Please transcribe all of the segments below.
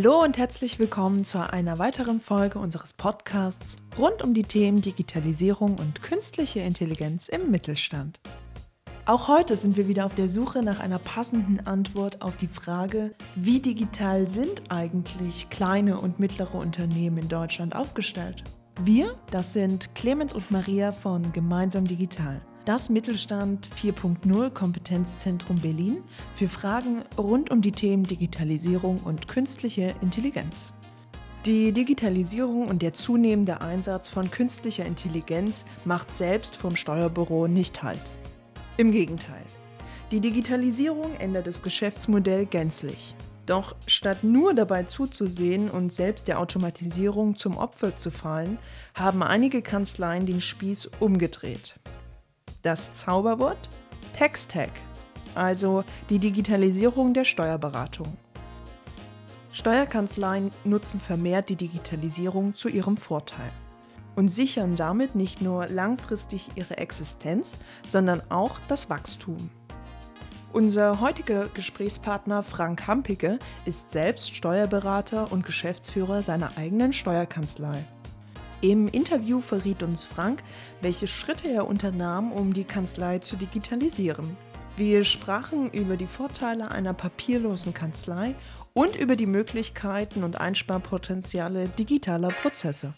Hallo und herzlich willkommen zu einer weiteren Folge unseres Podcasts rund um die Themen Digitalisierung und künstliche Intelligenz im Mittelstand. Auch heute sind wir wieder auf der Suche nach einer passenden Antwort auf die Frage, wie digital sind eigentlich kleine und mittlere Unternehmen in Deutschland aufgestellt? Wir, das sind Clemens und Maria von Gemeinsam Digital das Mittelstand 4.0 Kompetenzzentrum Berlin für Fragen rund um die Themen Digitalisierung und künstliche Intelligenz. Die Digitalisierung und der zunehmende Einsatz von künstlicher Intelligenz macht selbst vom Steuerbüro nicht Halt. Im Gegenteil. Die Digitalisierung ändert das Geschäftsmodell gänzlich. Doch statt nur dabei zuzusehen und selbst der Automatisierung zum Opfer zu fallen, haben einige Kanzleien den Spieß umgedreht. Das Zauberwort TextTech, also die Digitalisierung der Steuerberatung. Steuerkanzleien nutzen vermehrt die Digitalisierung zu ihrem Vorteil und sichern damit nicht nur langfristig ihre Existenz, sondern auch das Wachstum. Unser heutiger Gesprächspartner Frank Hampicke ist selbst Steuerberater und Geschäftsführer seiner eigenen Steuerkanzlei. Im Interview verriet uns Frank, welche Schritte er unternahm, um die Kanzlei zu digitalisieren. Wir sprachen über die Vorteile einer papierlosen Kanzlei und über die Möglichkeiten und Einsparpotenziale digitaler Prozesse.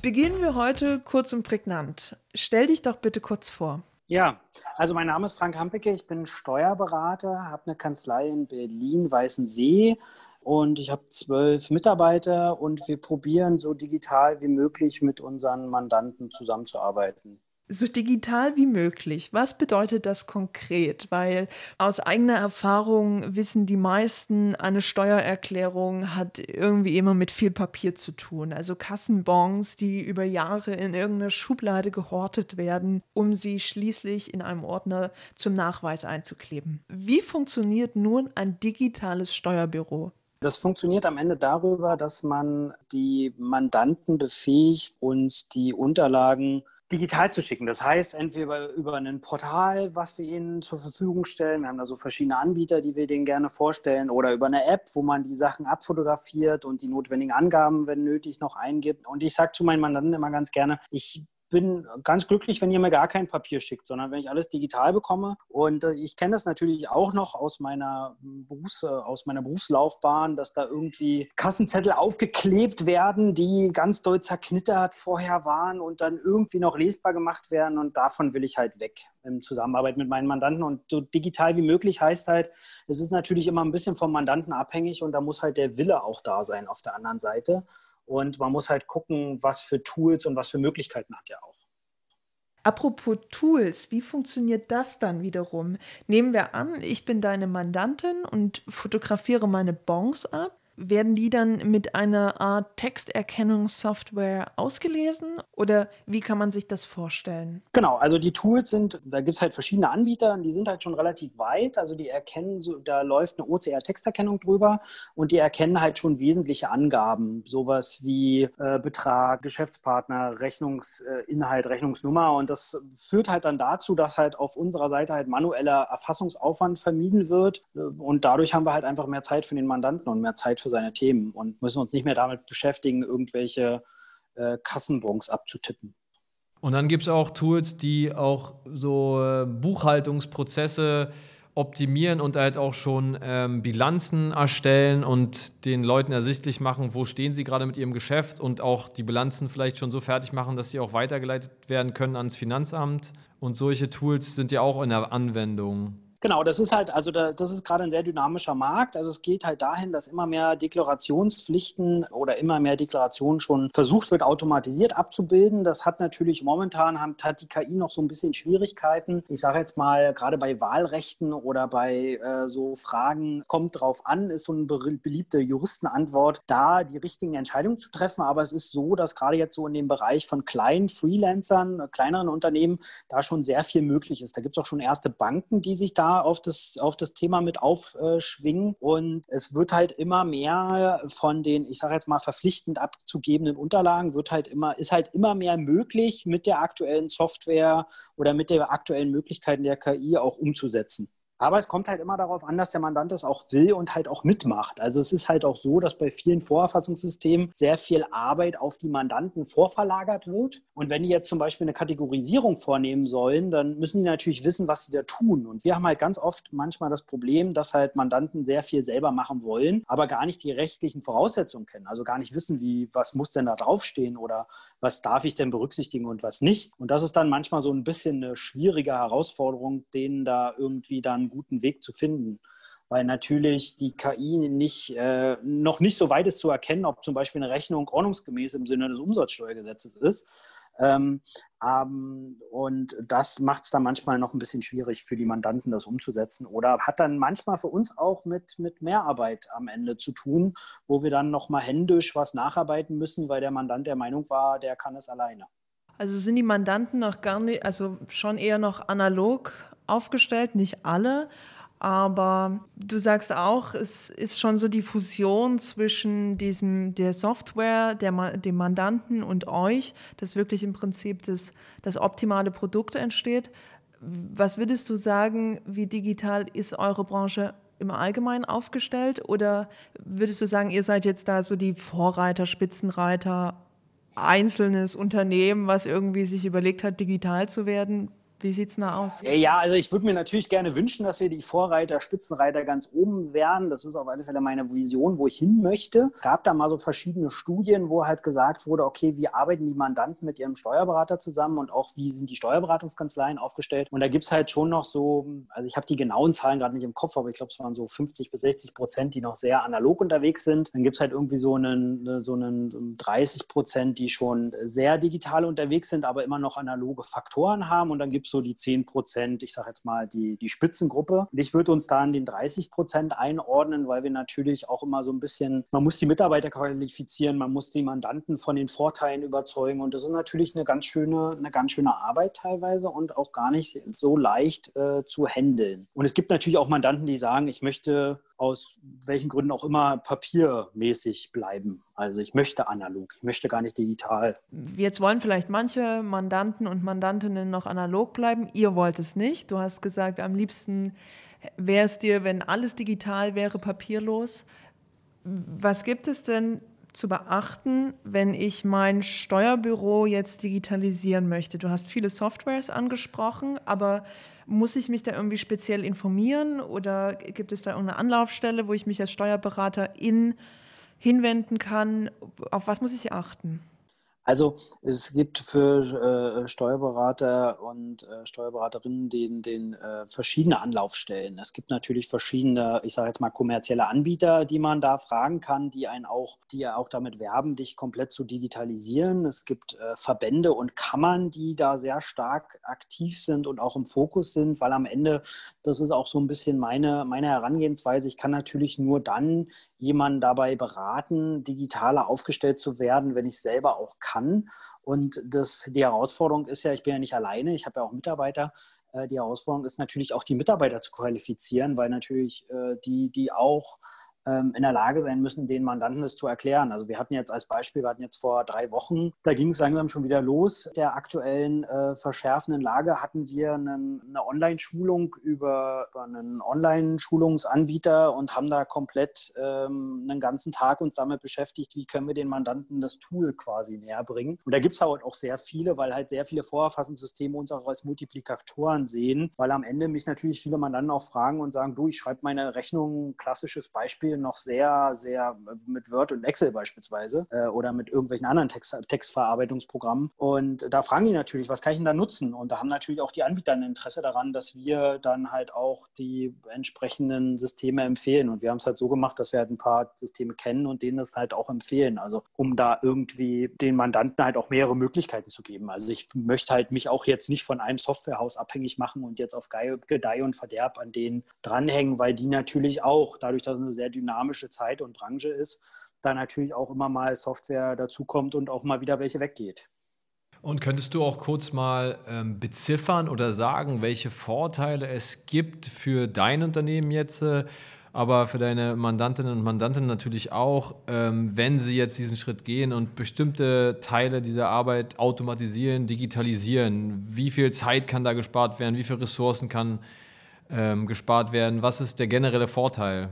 Beginnen wir heute kurz und prägnant. Stell dich doch bitte kurz vor. Ja, also mein Name ist Frank Hampecke, ich bin Steuerberater, habe eine Kanzlei in Berlin-Weißensee und ich habe zwölf Mitarbeiter und wir probieren so digital wie möglich mit unseren Mandanten zusammenzuarbeiten so digital wie möglich. Was bedeutet das konkret? Weil aus eigener Erfahrung wissen die meisten, eine Steuererklärung hat irgendwie immer mit viel Papier zu tun. Also Kassenbons, die über Jahre in irgendeiner Schublade gehortet werden, um sie schließlich in einem Ordner zum Nachweis einzukleben. Wie funktioniert nun ein digitales Steuerbüro? Das funktioniert am Ende darüber, dass man die Mandanten befähigt, uns die Unterlagen digital zu schicken. Das heißt, entweder über ein Portal, was wir ihnen zur Verfügung stellen, wir haben da so verschiedene Anbieter, die wir denen gerne vorstellen, oder über eine App, wo man die Sachen abfotografiert und die notwendigen Angaben, wenn nötig, noch eingibt. Und ich sage zu meinen Mandanten immer ganz gerne, ich bin ganz glücklich, wenn ihr mir gar kein Papier schickt, sondern wenn ich alles digital bekomme. Und äh, ich kenne das natürlich auch noch aus meiner, Berufs-, äh, aus meiner Berufslaufbahn, dass da irgendwie Kassenzettel aufgeklebt werden, die ganz doll zerknittert vorher waren und dann irgendwie noch lesbar gemacht werden. Und davon will ich halt weg in Zusammenarbeit mit meinen Mandanten. Und so digital wie möglich heißt halt, es ist natürlich immer ein bisschen vom Mandanten abhängig und da muss halt der Wille auch da sein auf der anderen Seite. Und man muss halt gucken, was für Tools und was für Möglichkeiten hat er auch. Apropos Tools, wie funktioniert das dann wiederum? Nehmen wir an, ich bin deine Mandantin und fotografiere meine Bons ab werden die dann mit einer Art Texterkennungssoftware ausgelesen oder wie kann man sich das vorstellen? Genau, also die Tools sind, da gibt es halt verschiedene Anbieter, die sind halt schon relativ weit. Also die erkennen, so, da läuft eine OCR-Texterkennung drüber und die erkennen halt schon wesentliche Angaben, sowas wie äh, Betrag, Geschäftspartner, Rechnungsinhalt, äh, Rechnungsnummer. Und das führt halt dann dazu, dass halt auf unserer Seite halt manueller Erfassungsaufwand vermieden wird. Und dadurch haben wir halt einfach mehr Zeit für den Mandanten und mehr Zeit für für seine Themen und müssen uns nicht mehr damit beschäftigen, irgendwelche äh, Kassenbons abzutippen. Und dann gibt es auch Tools, die auch so äh, Buchhaltungsprozesse optimieren und halt auch schon ähm, Bilanzen erstellen und den Leuten ersichtlich machen, wo stehen sie gerade mit ihrem Geschäft und auch die Bilanzen vielleicht schon so fertig machen, dass sie auch weitergeleitet werden können ans Finanzamt. Und solche Tools sind ja auch in der Anwendung. Genau, das ist halt, also da, das ist gerade ein sehr dynamischer Markt. Also es geht halt dahin, dass immer mehr Deklarationspflichten oder immer mehr Deklarationen schon versucht wird, automatisiert abzubilden. Das hat natürlich momentan hat die KI noch so ein bisschen Schwierigkeiten. Ich sage jetzt mal, gerade bei Wahlrechten oder bei äh, so Fragen, kommt drauf an, ist so eine beliebte Juristenantwort, da die richtigen Entscheidungen zu treffen. Aber es ist so, dass gerade jetzt so in dem Bereich von kleinen Freelancern, kleineren Unternehmen, da schon sehr viel möglich ist. Da gibt es auch schon erste Banken, die sich da auf das, auf das Thema mit aufschwingen. Und es wird halt immer mehr von den, ich sage jetzt mal, verpflichtend abzugebenden Unterlagen, wird halt immer, ist halt immer mehr möglich, mit der aktuellen Software oder mit den aktuellen Möglichkeiten der KI auch umzusetzen. Aber es kommt halt immer darauf an, dass der Mandant das auch will und halt auch mitmacht. Also es ist halt auch so, dass bei vielen Vorerfassungssystemen sehr viel Arbeit auf die Mandanten vorverlagert wird. Und wenn die jetzt zum Beispiel eine Kategorisierung vornehmen sollen, dann müssen die natürlich wissen, was sie da tun. Und wir haben halt ganz oft manchmal das Problem, dass halt Mandanten sehr viel selber machen wollen, aber gar nicht die rechtlichen Voraussetzungen kennen. Also gar nicht wissen, wie, was muss denn da draufstehen oder was darf ich denn berücksichtigen und was nicht. Und das ist dann manchmal so ein bisschen eine schwierige Herausforderung, denen da irgendwie dann guten Weg zu finden. Weil natürlich die KI nicht, äh, noch nicht so weit ist zu erkennen, ob zum Beispiel eine Rechnung ordnungsgemäß im Sinne des Umsatzsteuergesetzes ist. Ähm, ähm, und das macht es dann manchmal noch ein bisschen schwierig für die Mandanten, das umzusetzen. Oder hat dann manchmal für uns auch mit, mit Mehrarbeit am Ende zu tun, wo wir dann nochmal händisch was nacharbeiten müssen, weil der Mandant der Meinung war, der kann es alleine. Also sind die Mandanten noch gar nicht, also schon eher noch analog aufgestellt, nicht alle. Aber du sagst auch, es ist schon so die Fusion zwischen diesem, der Software, der, dem Mandanten und euch, dass wirklich im Prinzip das, das optimale Produkt entsteht. Was würdest du sagen, wie digital ist eure Branche im Allgemeinen aufgestellt? Oder würdest du sagen, ihr seid jetzt da so die Vorreiter, Spitzenreiter, einzelnes Unternehmen, was irgendwie sich überlegt hat, digital zu werden? Wie sieht es da aus? Ja, also ich würde mir natürlich gerne wünschen, dass wir die Vorreiter, Spitzenreiter ganz oben wären. Das ist auf alle Fälle meine Vision, wo ich hin möchte. Es gab da mal so verschiedene Studien, wo halt gesagt wurde, okay, wie arbeiten die Mandanten mit ihrem Steuerberater zusammen und auch wie sind die Steuerberatungskanzleien aufgestellt. Und da gibt es halt schon noch so, also ich habe die genauen Zahlen gerade nicht im Kopf, aber ich glaube, es waren so 50 bis 60 Prozent, die noch sehr analog unterwegs sind. Dann gibt es halt irgendwie so einen, so einen 30 Prozent, die schon sehr digital unterwegs sind, aber immer noch analoge Faktoren haben. Und dann gibt so die 10 Prozent, ich sage jetzt mal die, die Spitzengruppe. Ich würde uns da in den 30 Prozent einordnen, weil wir natürlich auch immer so ein bisschen, man muss die Mitarbeiter qualifizieren, man muss die Mandanten von den Vorteilen überzeugen. Und das ist natürlich eine ganz schöne, eine ganz schöne Arbeit teilweise und auch gar nicht so leicht äh, zu handeln. Und es gibt natürlich auch Mandanten, die sagen, ich möchte aus welchen Gründen auch immer papiermäßig bleiben. Also ich möchte analog, ich möchte gar nicht digital. Jetzt wollen vielleicht manche Mandanten und Mandantinnen noch analog bleiben. Ihr wollt es nicht. Du hast gesagt, am liebsten wäre es dir, wenn alles digital wäre, papierlos. Was gibt es denn zu beachten, wenn ich mein Steuerbüro jetzt digitalisieren möchte? Du hast viele Softwares angesprochen, aber muss ich mich da irgendwie speziell informieren oder gibt es da irgendeine Anlaufstelle, wo ich mich als Steuerberater in hinwenden kann? Auf was muss ich achten? Also es gibt für äh, Steuerberater und äh, Steuerberaterinnen den, den äh, verschiedene Anlaufstellen. Es gibt natürlich verschiedene, ich sage jetzt mal kommerzielle Anbieter, die man da fragen kann, die einen auch, die ja auch damit werben, dich komplett zu digitalisieren. Es gibt äh, Verbände und Kammern, die da sehr stark aktiv sind und auch im Fokus sind, weil am Ende, das ist auch so ein bisschen meine, meine Herangehensweise. Ich kann natürlich nur dann jemanden dabei beraten, digitaler aufgestellt zu werden, wenn ich selber auch kann. Und das, die Herausforderung ist ja, ich bin ja nicht alleine, ich habe ja auch Mitarbeiter. Äh, die Herausforderung ist natürlich auch, die Mitarbeiter zu qualifizieren, weil natürlich äh, die, die auch ähm, in der Lage sein müssen, den Mandanten das zu erklären. Also wir hatten jetzt als Beispiel, wir hatten jetzt vor drei Wochen, da ging es langsam schon wieder los. Der aktuellen äh, verschärfenden Lage hatten wir einen, eine Online-Schulung über, über, einen Online-Schulungsanbieter und haben da komplett ähm, einen ganzen Tag uns damit beschäftigt, wie können wir den Mandanten das Tool quasi näher bringen. Und da gibt es halt auch sehr viele, weil halt sehr viele Vorerfassungssysteme uns auch als Multiplikatoren sehen, weil am Ende mich natürlich viele Mandanten auch fragen und sagen, du, ich schreibe meine Rechnung, klassisches Beispiel, noch sehr, sehr mit Word und Excel beispielsweise äh, oder mit irgendwelchen anderen Text, Textverarbeitungsprogrammen. Und da fragen die natürlich, was kann ich denn da nutzen? Und da haben natürlich auch die Anbieter ein Interesse daran, dass wir dann halt auch die entsprechenden Systeme empfehlen. Und wir haben es halt so gemacht, dass wir halt ein paar Systeme kennen und denen das halt auch empfehlen. Also um da irgendwie den Mandanten halt auch mehrere Möglichkeiten zu geben. Also ich möchte halt mich auch jetzt nicht von einem Softwarehaus abhängig machen und jetzt auf Gedeih und Verderb an denen dranhängen, weil die natürlich auch, dadurch, dass es eine sehr dynamische Zeit und Branche ist, da natürlich auch immer mal Software dazukommt und auch mal wieder welche weggeht. Und könntest du auch kurz mal ähm, beziffern oder sagen, welche Vorteile es gibt für dein Unternehmen jetzt, äh, aber für deine Mandantinnen und Mandanten natürlich auch, ähm, wenn sie jetzt diesen Schritt gehen und bestimmte Teile dieser Arbeit automatisieren, digitalisieren? Wie viel Zeit kann da gespart werden? Wie viele Ressourcen kann ähm, gespart werden. Was ist der generelle Vorteil?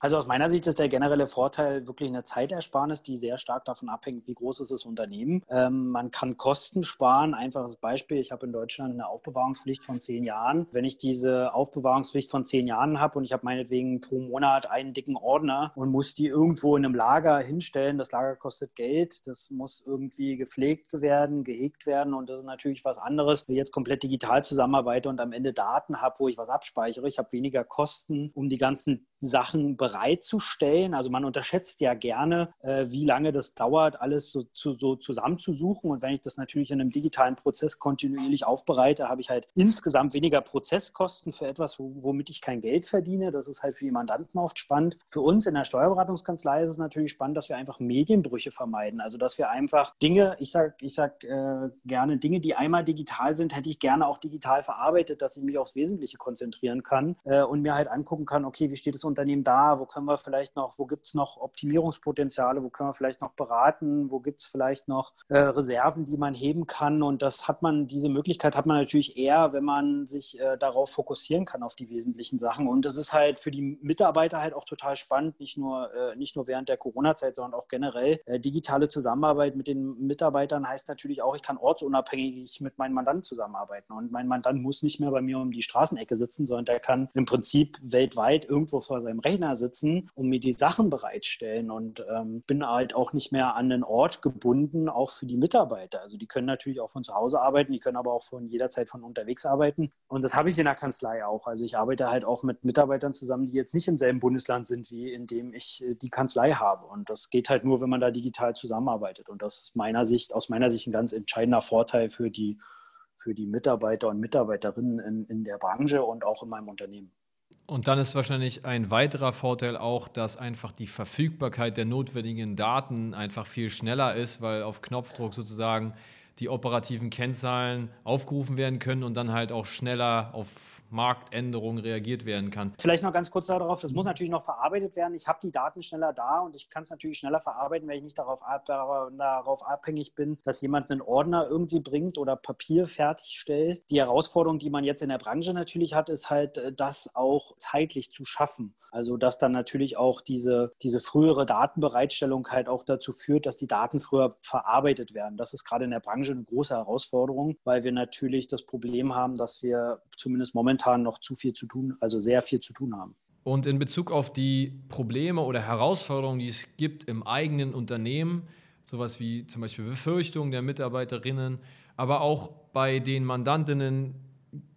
Also aus meiner Sicht ist der generelle Vorteil wirklich eine Zeitersparnis, die sehr stark davon abhängt, wie groß ist das Unternehmen. Ähm, man kann Kosten sparen. Einfaches Beispiel, ich habe in Deutschland eine Aufbewahrungspflicht von zehn Jahren. Wenn ich diese Aufbewahrungspflicht von zehn Jahren habe und ich habe meinetwegen pro Monat einen dicken Ordner und muss die irgendwo in einem Lager hinstellen, das Lager kostet Geld, das muss irgendwie gepflegt werden, gehegt werden und das ist natürlich was anderes, wenn ich jetzt komplett digital zusammenarbeite und am Ende Daten habe, wo ich was abspeichere. Ich habe weniger Kosten, um die ganzen Sachen bereitzustellen. Also man unterschätzt ja gerne, äh, wie lange das dauert, alles so, zu, so zusammenzusuchen. Und wenn ich das natürlich in einem digitalen Prozess kontinuierlich aufbereite, habe ich halt insgesamt weniger Prozesskosten für etwas, womit ich kein Geld verdiene. Das ist halt für die Mandanten oft spannend. Für uns in der Steuerberatungskanzlei ist es natürlich spannend, dass wir einfach Medienbrüche vermeiden. Also dass wir einfach Dinge, ich sage ich sag, äh, gerne Dinge, die einmal digital sind, hätte ich gerne auch digital verarbeitet, dass ich mich aufs Wesentliche konzentrieren kann äh, und mir halt angucken kann, okay, wie steht das Unternehmen da, wo können wir vielleicht noch, wo gibt es noch Optimierungspotenziale, wo können wir vielleicht noch beraten, wo gibt es vielleicht noch äh, Reserven, die man heben kann. Und das hat man, diese Möglichkeit hat man natürlich eher, wenn man sich äh, darauf fokussieren kann, auf die wesentlichen Sachen. Und das ist halt für die Mitarbeiter halt auch total spannend, nicht nur, äh, nicht nur während der Corona-Zeit, sondern auch generell. Äh, digitale Zusammenarbeit mit den Mitarbeitern heißt natürlich auch, ich kann ortsunabhängig mit meinen Mandanten zusammenarbeiten. Und mein Mandant muss nicht mehr bei mir um die Straßenecke sitzen, sondern der kann im Prinzip weltweit irgendwo vor seinem Rechner sitzen und mir die Sachen bereitstellen und ähm, bin halt auch nicht mehr an den Ort gebunden, auch für die Mitarbeiter. Also die können natürlich auch von zu Hause arbeiten, die können aber auch von jederzeit von unterwegs arbeiten. Und das habe ich in der Kanzlei auch. Also ich arbeite halt auch mit Mitarbeitern zusammen, die jetzt nicht im selben Bundesland sind, wie in dem ich äh, die Kanzlei habe. Und das geht halt nur, wenn man da digital zusammenarbeitet. Und das ist meiner Sicht, aus meiner Sicht ein ganz entscheidender Vorteil für die für die Mitarbeiter und Mitarbeiterinnen in, in der Branche und auch in meinem Unternehmen. Und dann ist wahrscheinlich ein weiterer Vorteil auch, dass einfach die Verfügbarkeit der notwendigen Daten einfach viel schneller ist, weil auf Knopfdruck sozusagen die operativen Kennzahlen aufgerufen werden können und dann halt auch schneller auf Marktänderungen reagiert werden kann. Vielleicht noch ganz kurz darauf, das muss natürlich noch verarbeitet werden. Ich habe die Daten schneller da und ich kann es natürlich schneller verarbeiten, wenn ich nicht darauf, darauf abhängig bin, dass jemand einen Ordner irgendwie bringt oder Papier fertigstellt. Die Herausforderung, die man jetzt in der Branche natürlich hat, ist halt, äh, das auch zeitlich zu schaffen. Also dass dann natürlich auch diese, diese frühere Datenbereitstellung halt auch dazu führt, dass die Daten früher verarbeitet werden. Das ist gerade in der Branche eine große Herausforderung, weil wir natürlich das Problem haben, dass wir zumindest momentan momentan noch zu viel zu tun, also sehr viel zu tun haben. Und in Bezug auf die Probleme oder Herausforderungen, die es gibt im eigenen Unternehmen, sowas wie zum Beispiel Befürchtungen der Mitarbeiterinnen, aber auch bei den Mandantinnen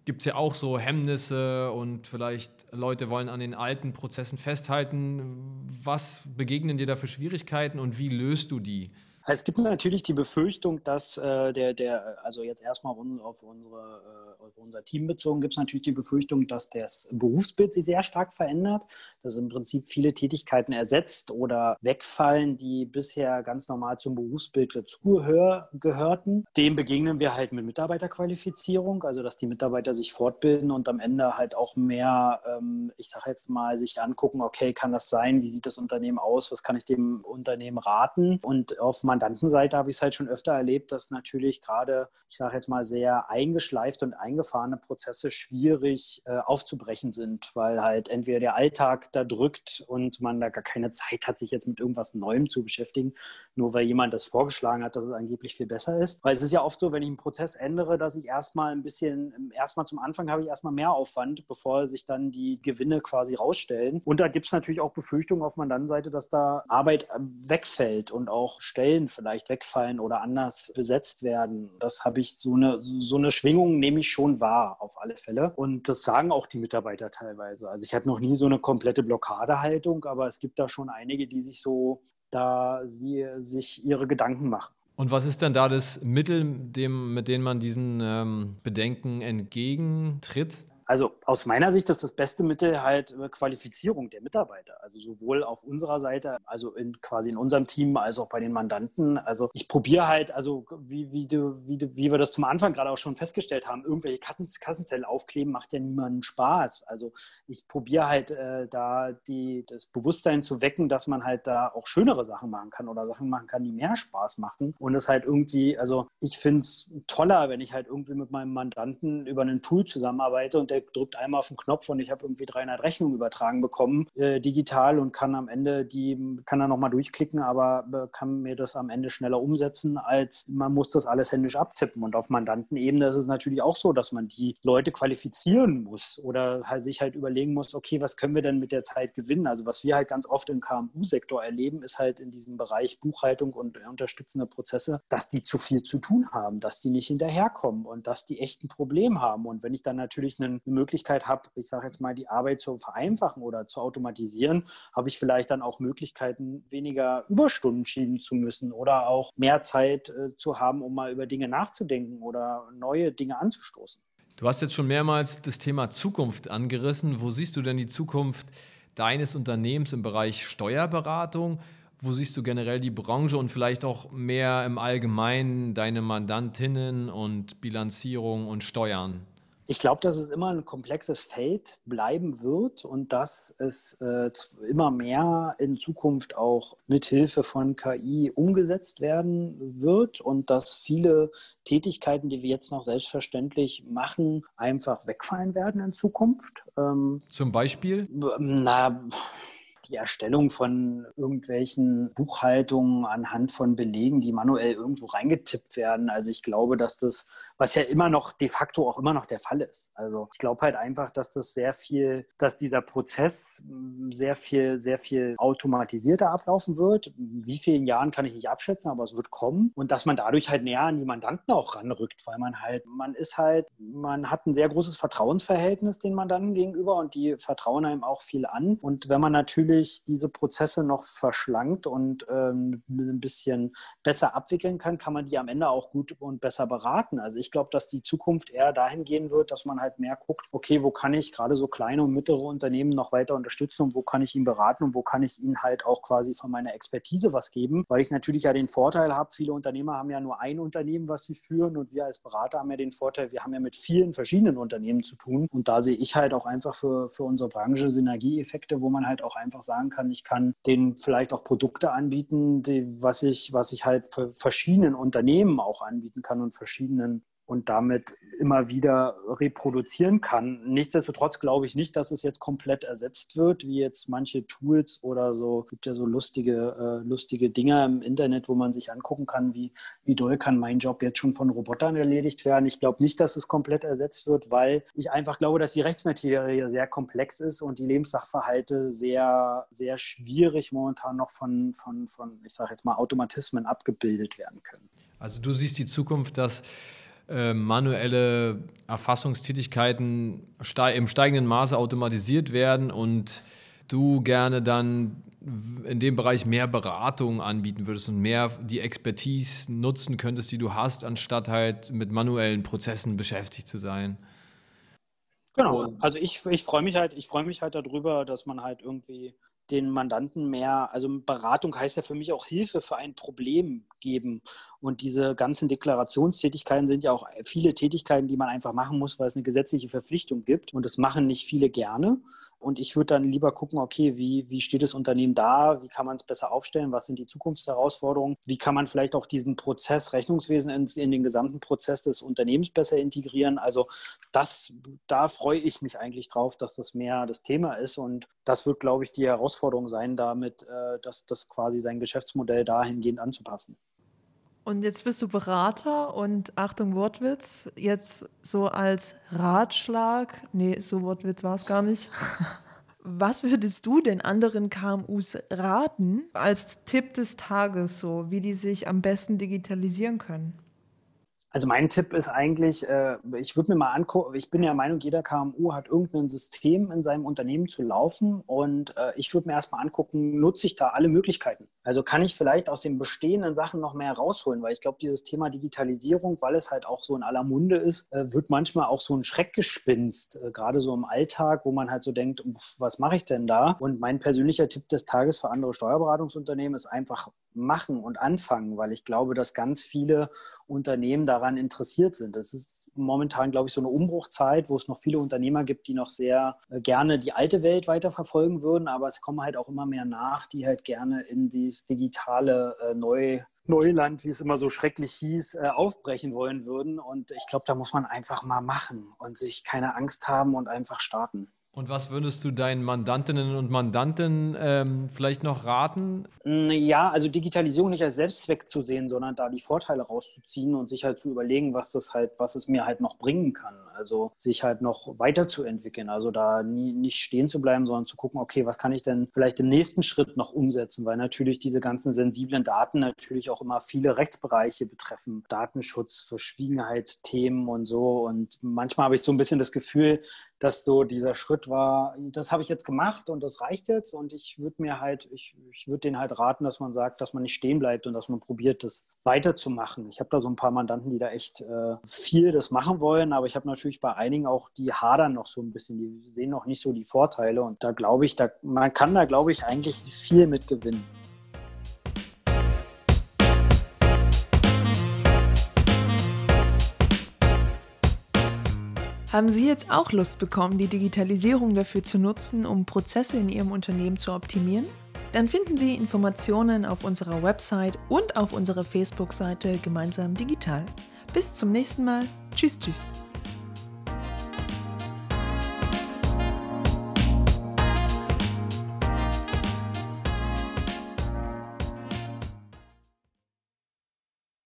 gibt es ja auch so Hemmnisse und vielleicht Leute wollen an den alten Prozessen festhalten. Was begegnen dir da für Schwierigkeiten und wie löst du die? Es gibt natürlich die Befürchtung, dass äh, der, der, also jetzt erstmal auf, unsere, äh, auf unser Team bezogen, gibt es natürlich die Befürchtung, dass das Berufsbild sich sehr stark verändert, dass im Prinzip viele Tätigkeiten ersetzt oder wegfallen, die bisher ganz normal zum Berufsbild dazugehörten. Dem begegnen wir halt mit Mitarbeiterqualifizierung, also dass die Mitarbeiter sich fortbilden und am Ende halt auch mehr, ähm, ich sage jetzt mal, sich angucken, okay, kann das sein, wie sieht das Unternehmen aus, was kann ich dem Unternehmen raten? Und auf Mandantenseite habe ich es halt schon öfter erlebt, dass natürlich gerade, ich sage jetzt mal, sehr eingeschleift und eingefahrene Prozesse schwierig äh, aufzubrechen sind, weil halt entweder der Alltag da drückt und man da gar keine Zeit hat, sich jetzt mit irgendwas Neuem zu beschäftigen, nur weil jemand das vorgeschlagen hat, dass es angeblich viel besser ist. Weil es ist ja oft so, wenn ich einen Prozess ändere, dass ich erstmal ein bisschen, erstmal zum Anfang habe ich erstmal mehr Aufwand, bevor sich dann die Gewinne quasi rausstellen. Und da gibt es natürlich auch Befürchtungen auf Mandantenseite, dass da Arbeit äh, wegfällt und auch Stellen vielleicht wegfallen oder anders besetzt werden. Das habe ich, so eine, so eine Schwingung nehme ich schon wahr, auf alle Fälle. Und das sagen auch die Mitarbeiter teilweise. Also ich hatte noch nie so eine komplette Blockadehaltung, aber es gibt da schon einige, die sich so, da sie sich ihre Gedanken machen. Und was ist denn da das Mittel, dem, mit dem man diesen ähm, Bedenken entgegentritt? Also aus meiner Sicht ist das beste Mittel halt äh, Qualifizierung der Mitarbeiter. Also sowohl auf unserer Seite, also in, quasi in unserem Team, als auch bei den Mandanten. Also ich probiere halt, also wie, wie, du, wie, du, wie wir das zum Anfang gerade auch schon festgestellt haben, irgendwelche Kassenzellen aufkleben macht ja niemandem Spaß. Also ich probiere halt äh, da die, das Bewusstsein zu wecken, dass man halt da auch schönere Sachen machen kann oder Sachen machen kann, die mehr Spaß machen. Und es halt irgendwie, also ich finde es toller, wenn ich halt irgendwie mit meinem Mandanten über ein Tool zusammenarbeite und der der drückt einmal auf den Knopf und ich habe irgendwie 300 Rechnungen übertragen bekommen, äh, digital und kann am Ende die, kann dann nochmal durchklicken, aber äh, kann mir das am Ende schneller umsetzen, als man muss das alles händisch abtippen. Und auf Mandantenebene ist es natürlich auch so, dass man die Leute qualifizieren muss oder halt sich halt überlegen muss, okay, was können wir denn mit der Zeit gewinnen? Also was wir halt ganz oft im KMU-Sektor erleben, ist halt in diesem Bereich Buchhaltung und unterstützende Prozesse, dass die zu viel zu tun haben, dass die nicht hinterherkommen und dass die echt ein Problem haben. Und wenn ich dann natürlich eine Möglichkeit habe, ich sage jetzt mal, die Arbeit zu vereinfachen oder zu automatisieren, habe ich vielleicht dann auch Möglichkeiten, weniger Überstunden schieben zu müssen oder auch mehr Zeit äh, zu haben, um mal über Dinge nachzudenken oder neue Dinge anzustoßen. Du hast jetzt schon mehrmals das Thema Zukunft angerissen. Wo siehst du denn die Zukunft deines Unternehmens im Bereich Steuerberatung? Wo siehst du generell die Branche und vielleicht auch mehr im Allgemeinen deine Mandantinnen und Bilanzierung und Steuern? Ich glaube, dass es immer ein komplexes Feld bleiben wird und dass es äh, immer mehr in Zukunft auch mit Hilfe von KI umgesetzt werden wird und dass viele Tätigkeiten, die wir jetzt noch selbstverständlich machen, einfach wegfallen werden in Zukunft. Ähm, Zum Beispiel? Na, die Erstellung von irgendwelchen Buchhaltungen anhand von Belegen, die manuell irgendwo reingetippt werden. Also ich glaube, dass das, was ja immer noch de facto auch immer noch der Fall ist. Also ich glaube halt einfach, dass das sehr viel, dass dieser Prozess sehr viel, sehr viel automatisierter ablaufen wird. Wie vielen Jahren kann ich nicht abschätzen, aber es wird kommen. Und dass man dadurch halt näher an die Mandanten auch ranrückt, weil man halt, man ist halt, man hat ein sehr großes Vertrauensverhältnis den Mandanten gegenüber und die vertrauen einem auch viel an. Und wenn man natürlich natürlich diese Prozesse noch verschlankt und ähm, ein bisschen besser abwickeln kann, kann man die am Ende auch gut und besser beraten. Also ich glaube, dass die Zukunft eher dahin gehen wird, dass man halt mehr guckt, okay, wo kann ich gerade so kleine und mittlere Unternehmen noch weiter unterstützen und wo kann ich ihn beraten und wo kann ich ihnen halt auch quasi von meiner Expertise was geben, weil ich natürlich ja den Vorteil habe, viele Unternehmer haben ja nur ein Unternehmen, was sie führen und wir als Berater haben ja den Vorteil, wir haben ja mit vielen verschiedenen Unternehmen zu tun und da sehe ich halt auch einfach für, für unsere Branche Synergieeffekte, wo man halt auch einfach einfach sagen kann, ich kann denen vielleicht auch Produkte anbieten, die, was, ich, was ich halt für verschiedenen Unternehmen auch anbieten kann und verschiedenen und damit immer wieder reproduzieren kann. Nichtsdestotrotz glaube ich nicht, dass es jetzt komplett ersetzt wird, wie jetzt manche Tools oder so. Es gibt ja so lustige, äh, lustige Dinge im Internet, wo man sich angucken kann, wie, wie doll kann mein Job jetzt schon von Robotern erledigt werden. Ich glaube nicht, dass es komplett ersetzt wird, weil ich einfach glaube, dass die Rechtsmaterie sehr komplex ist und die Lebenssachverhalte sehr, sehr schwierig momentan noch von, von, von ich sage jetzt mal, Automatismen abgebildet werden können. Also du siehst die Zukunft, dass äh, manuelle Erfassungstätigkeiten im steigenden Maße automatisiert werden und du gerne dann in dem Bereich mehr Beratung anbieten würdest und mehr die Expertise nutzen könntest, die du hast, anstatt halt mit manuellen Prozessen beschäftigt zu sein. Genau, also ich, ich freue mich halt, ich freue mich halt darüber, dass man halt irgendwie den Mandanten mehr, also Beratung heißt ja für mich auch Hilfe für ein Problem geben. Und diese ganzen Deklarationstätigkeiten sind ja auch viele Tätigkeiten, die man einfach machen muss, weil es eine gesetzliche Verpflichtung gibt. Und das machen nicht viele gerne. Und ich würde dann lieber gucken, okay, wie, wie steht das Unternehmen da? Wie kann man es besser aufstellen? Was sind die Zukunftsherausforderungen? Wie kann man vielleicht auch diesen Prozess Rechnungswesen in, in den gesamten Prozess des Unternehmens besser integrieren? Also das, da freue ich mich eigentlich drauf, dass das mehr das Thema ist. Und das wird, glaube ich, die Herausforderung sein, damit, äh, dass das quasi sein Geschäftsmodell dahingehend anzupassen. Und jetzt bist du Berater und Achtung Wortwitz, jetzt so als Ratschlag, nee, so Wortwitz war es gar nicht. Was würdest du den anderen KMUs raten als Tipp des Tages, so wie die sich am besten digitalisieren können? Also mein Tipp ist eigentlich, äh, ich würde mir mal angucken, ich bin der Meinung, jeder KMU hat irgendein System in seinem Unternehmen zu laufen und äh, ich würde mir erstmal angucken, nutze ich da alle Möglichkeiten? Also kann ich vielleicht aus den bestehenden Sachen noch mehr rausholen, weil ich glaube, dieses Thema Digitalisierung, weil es halt auch so in aller Munde ist, äh, wird manchmal auch so ein Schreckgespinst, gerade so im Alltag, wo man halt so denkt, was mache ich denn da? Und mein persönlicher Tipp des Tages für andere Steuerberatungsunternehmen ist einfach machen und anfangen, weil ich glaube, dass ganz viele Unternehmen daran interessiert sind. Es ist momentan, glaube ich, so eine Umbruchzeit, wo es noch viele Unternehmer gibt, die noch sehr äh, gerne die alte Welt weiterverfolgen würden, aber es kommen halt auch immer mehr nach, die halt gerne in dieses digitale äh, neu Neuland, wie es immer so schrecklich hieß, äh, aufbrechen wollen würden. Und ich glaube, da muss man einfach mal machen und sich keine Angst haben und einfach starten. Und was würdest du deinen Mandantinnen und Mandanten ähm, vielleicht noch raten? Mm, ja, also Digitalisierung nicht als Selbstzweck zu sehen, sondern da die Vorteile rauszuziehen und sich halt zu überlegen, was das halt, was es mir halt noch bringen kann. Also sich halt noch weiterzuentwickeln. Also da nie, nicht stehen zu bleiben, sondern zu gucken, okay, was kann ich denn vielleicht im nächsten Schritt noch umsetzen? Weil natürlich diese ganzen sensiblen Daten natürlich auch immer viele Rechtsbereiche betreffen. Datenschutz, Verschwiegenheitsthemen und so. Und manchmal habe ich so ein bisschen das Gefühl, dass so dieser Schritt war, das habe ich jetzt gemacht und das reicht jetzt. Und ich würde mir halt, ich, ich würde denen halt raten, dass man sagt, dass man nicht stehen bleibt und dass man probiert, das weiterzumachen. Ich habe da so ein paar Mandanten, die da echt äh, viel das machen wollen, aber ich habe natürlich bei einigen auch, die hadern noch so ein bisschen, die sehen noch nicht so die Vorteile. Und da glaube ich, da, man kann da, glaube ich, eigentlich viel mit Haben Sie jetzt auch Lust bekommen, die Digitalisierung dafür zu nutzen, um Prozesse in Ihrem Unternehmen zu optimieren? Dann finden Sie Informationen auf unserer Website und auf unserer Facebook-Seite Gemeinsam Digital. Bis zum nächsten Mal. Tschüss, tschüss.